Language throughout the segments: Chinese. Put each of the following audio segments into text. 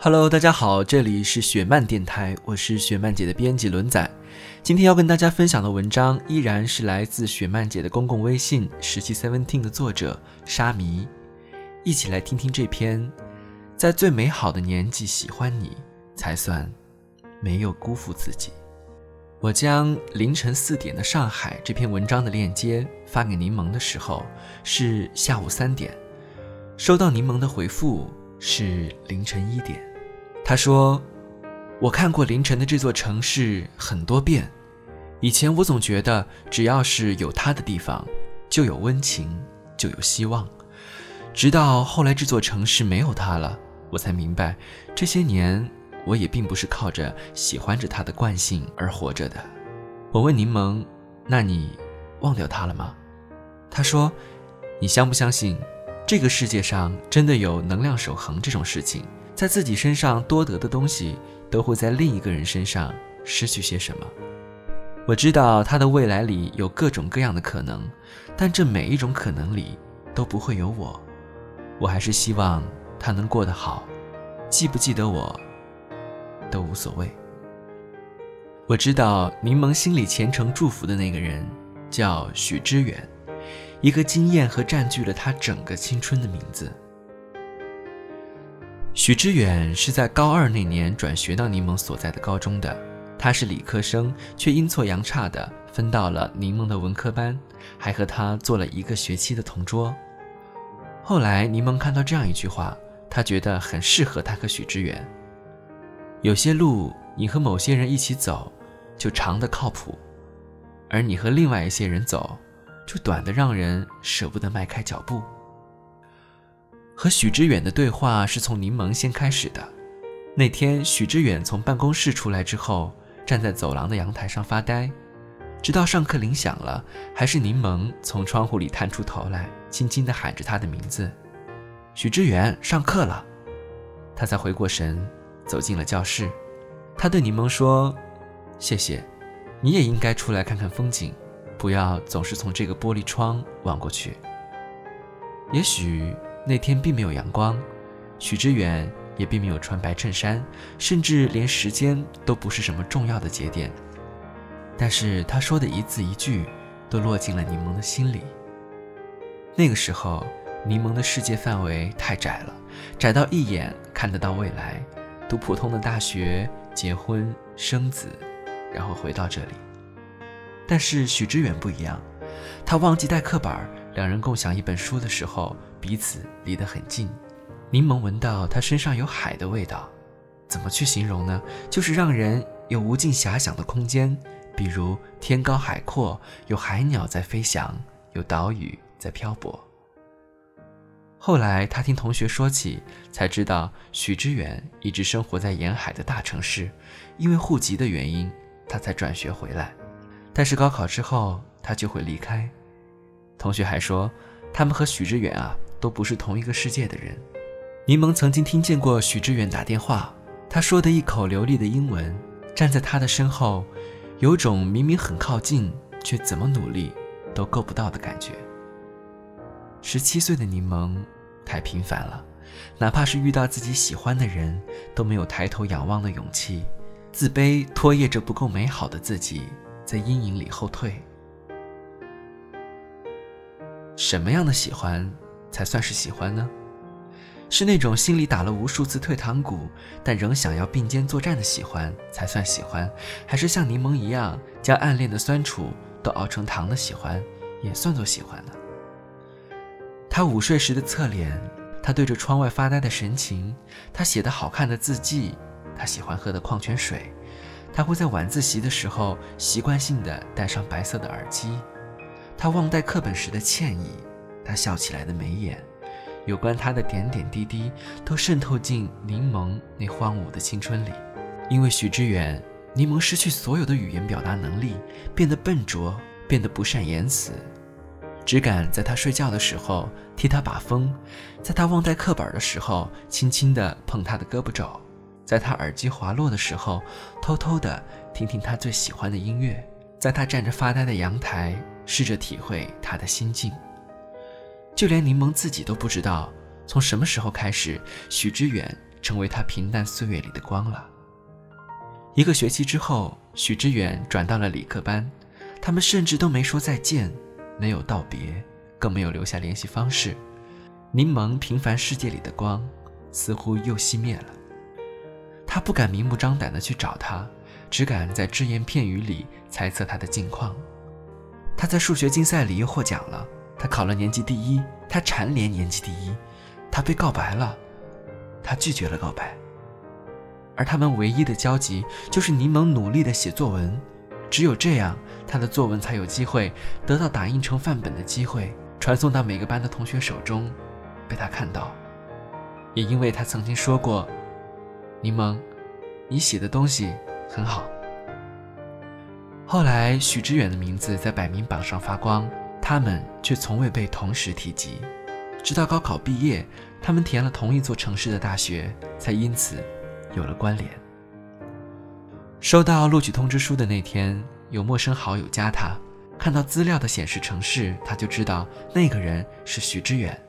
Hello，大家好，这里是雪漫电台，我是雪漫姐的编辑轮仔。今天要跟大家分享的文章依然是来自雪漫姐的公共微信十七 Seventeen 的作者沙弥，一起来听听这篇。在最美好的年纪喜欢你，才算没有辜负自己。我将凌晨四点的上海这篇文章的链接发给柠檬的时候是下午三点，收到柠檬的回复是凌晨一点。他说：“我看过凌晨的这座城市很多遍，以前我总觉得只要是有他的地方，就有温情，就有希望。直到后来这座城市没有他了。”我才明白，这些年我也并不是靠着喜欢着他的惯性而活着的。我问柠檬：“那你忘掉他了吗？”他说：“你相不相信，这个世界上真的有能量守恒这种事情？在自己身上多得的东西，都会在另一个人身上失去些什么？”我知道他的未来里有各种各样的可能，但这每一种可能里都不会有我。我还是希望。他能过得好，记不记得我，都无所谓。我知道柠檬心里虔诚祝福的那个人叫许知远，一个惊艳和占据了他整个青春的名字。许知远是在高二那年转学到柠檬所在的高中的，他是理科生，却阴错阳差的分到了柠檬的文科班，还和他做了一个学期的同桌。后来柠檬看到这样一句话。他觉得很适合他和许知远。有些路你和某些人一起走，就长的靠谱；而你和另外一些人走，就短的让人舍不得迈开脚步。和许知远的对话是从柠檬先开始的。那天许知远从办公室出来之后，站在走廊的阳台上发呆，直到上课铃响了，还是柠檬从窗户里探出头来，轻轻地喊着他的名字。许知远上课了，他才回过神，走进了教室。他对柠檬说：“谢谢，你也应该出来看看风景，不要总是从这个玻璃窗望过去。”也许那天并没有阳光，许知远也并没有穿白衬衫，甚至连时间都不是什么重要的节点。但是他说的一字一句，都落进了柠檬的心里。那个时候。柠檬的世界范围太窄了，窄到一眼看得到未来，读普通的大学，结婚生子，然后回到这里。但是许知远不一样，他忘记带课本，两人共享一本书的时候，彼此离得很近。柠檬闻到他身上有海的味道，怎么去形容呢？就是让人有无尽遐想的空间，比如天高海阔，有海鸟在飞翔，有岛屿在漂泊。后来他听同学说起，才知道许知远一直生活在沿海的大城市，因为户籍的原因，他才转学回来。但是高考之后，他就会离开。同学还说，他们和许知远啊，都不是同一个世界的人。柠檬曾经听见过许知远打电话，他说的一口流利的英文，站在他的身后，有种明明很靠近，却怎么努力都够不到的感觉。十七岁的柠檬太平凡了，哪怕是遇到自己喜欢的人，都没有抬头仰望的勇气，自卑拖曳着不够美好的自己，在阴影里后退。什么样的喜欢才算是喜欢呢？是那种心里打了无数次退堂鼓，但仍想要并肩作战的喜欢才算喜欢，还是像柠檬一样将暗恋的酸楚都熬成糖的喜欢，也算作喜欢呢？他午睡时的侧脸，他对着窗外发呆的神情，他写的好看的字迹，他喜欢喝的矿泉水，他会在晚自习的时候习惯性的戴上白色的耳机，他忘带课本时的歉意，他笑起来的眉眼，有关他的点点滴滴都渗透进柠檬那荒芜的青春里。因为许知远，柠檬失去所有的语言表达能力，变得笨拙，变得不善言辞。只敢在他睡觉的时候替他把风，在他忘带课本的时候轻轻地碰他的胳膊肘，在他耳机滑落的时候偷偷地听听他最喜欢的音乐，在他站着发呆的阳台试着体会他的心境。就连柠檬自己都不知道，从什么时候开始，许知远成为他平淡岁月里的光了。一个学期之后，许知远转到了理科班，他们甚至都没说再见。没有道别，更没有留下联系方式。柠檬平凡世界里的光，似乎又熄灭了。他不敢明目张胆地去找他，只敢在只言片语里猜测他的近况。他在数学竞赛里又获奖了，他考了年级第一，他蝉联年级第一，他被告白了，他拒绝了告白。而他们唯一的交集，就是柠檬努力地写作文。只有这样，他的作文才有机会得到打印成范本的机会，传送到每个班的同学手中，被他看到。也因为他曾经说过：“柠檬，你写的东西很好。”后来，许知远的名字在百名榜上发光，他们却从未被同时提及。直到高考毕业，他们填了同一座城市的大学，才因此有了关联。收到录取通知书的那天，有陌生好友加他，看到资料的显示城市，他就知道那个人是许知远。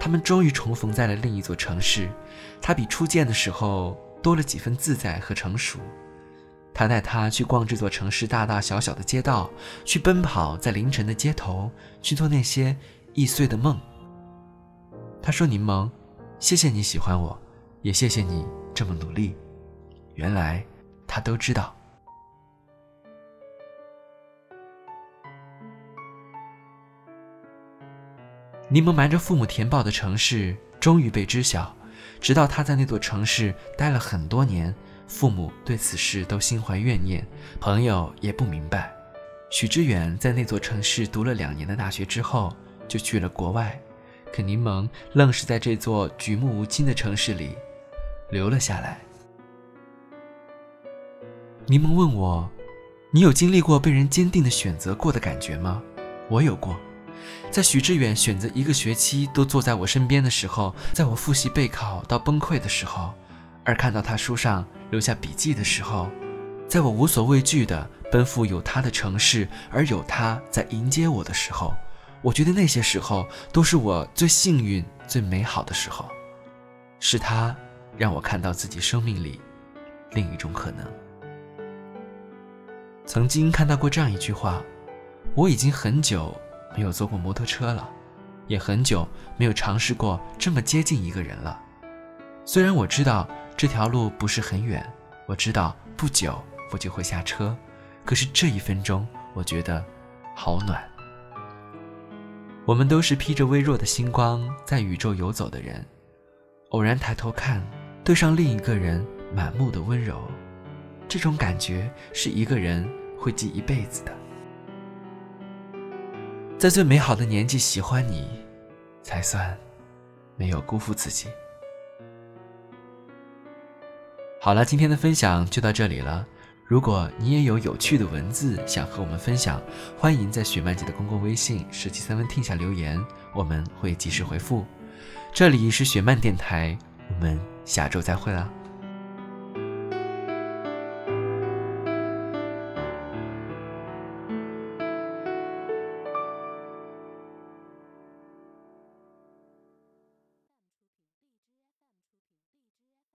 他们终于重逢在了另一座城市，他比初见的时候多了几分自在和成熟。他带他去逛这座城市大大小小的街道，去奔跑在凌晨的街头，去做那些易碎的梦。他说：“柠檬，谢谢你喜欢我，也谢谢你这么努力。原来。”他都知道。柠檬瞒着父母填报的城市终于被知晓，直到他在那座城市待了很多年，父母对此事都心怀怨念，朋友也不明白。许知远在那座城市读了两年的大学之后，就去了国外，可柠檬愣是在这座举目无亲的城市里留了下来。柠檬问我：“你有经历过被人坚定的选择过的感觉吗？”我有过，在许志远选择一个学期都坐在我身边的时候，在我复习备考到崩溃的时候，而看到他书上留下笔记的时候，在我无所畏惧的奔赴有他的城市，而有他在迎接我的时候，我觉得那些时候都是我最幸运、最美好的时候。是他让我看到自己生命里另一种可能。曾经看到过这样一句话：“我已经很久没有坐过摩托车了，也很久没有尝试过这么接近一个人了。虽然我知道这条路不是很远，我知道不久我就会下车，可是这一分钟，我觉得好暖。我们都是披着微弱的星光在宇宙游走的人，偶然抬头看，对上另一个人满目的温柔。”这种感觉是一个人会记一辈子的，在最美好的年纪喜欢你，才算没有辜负自己。好了，今天的分享就到这里了。如果你也有有趣的文字想和我们分享，欢迎在雪漫姐的公共微信“十七三分听下留言，我们会及时回复。这里是雪漫电台，我们下周再会了。